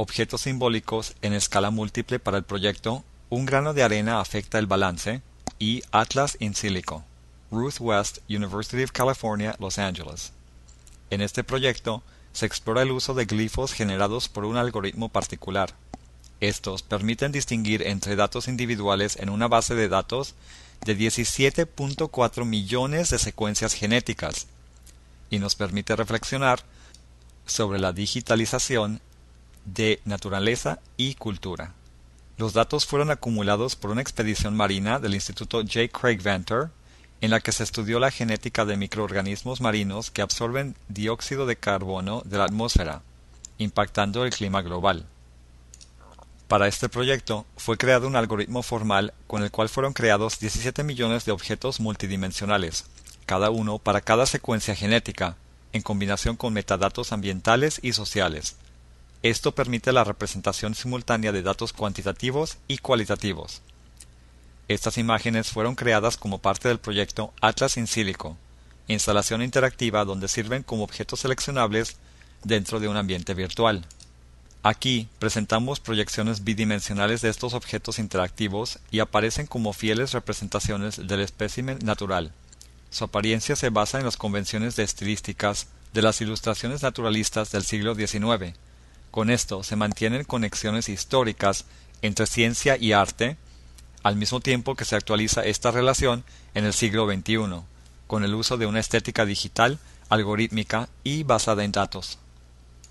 objetos simbólicos en escala múltiple para el proyecto Un grano de arena afecta el balance y Atlas in Silico, Ruth West, University of California, Los Angeles. En este proyecto se explora el uso de glifos generados por un algoritmo particular. Estos permiten distinguir entre datos individuales en una base de datos de 17.4 millones de secuencias genéticas y nos permite reflexionar sobre la digitalización de naturaleza y cultura. Los datos fueron acumulados por una expedición marina del Instituto J. Craig Venter, en la que se estudió la genética de microorganismos marinos que absorben dióxido de carbono de la atmósfera, impactando el clima global. Para este proyecto fue creado un algoritmo formal con el cual fueron creados 17 millones de objetos multidimensionales, cada uno para cada secuencia genética, en combinación con metadatos ambientales y sociales. Esto permite la representación simultánea de datos cuantitativos y cualitativos. Estas imágenes fueron creadas como parte del proyecto Atlas in Silico, instalación interactiva donde sirven como objetos seleccionables dentro de un ambiente virtual. Aquí presentamos proyecciones bidimensionales de estos objetos interactivos y aparecen como fieles representaciones del espécimen natural. Su apariencia se basa en las convenciones de estilísticas de las ilustraciones naturalistas del siglo XIX. Con esto se mantienen conexiones históricas entre ciencia y arte, al mismo tiempo que se actualiza esta relación en el siglo XXI, con el uso de una estética digital, algorítmica y basada en datos.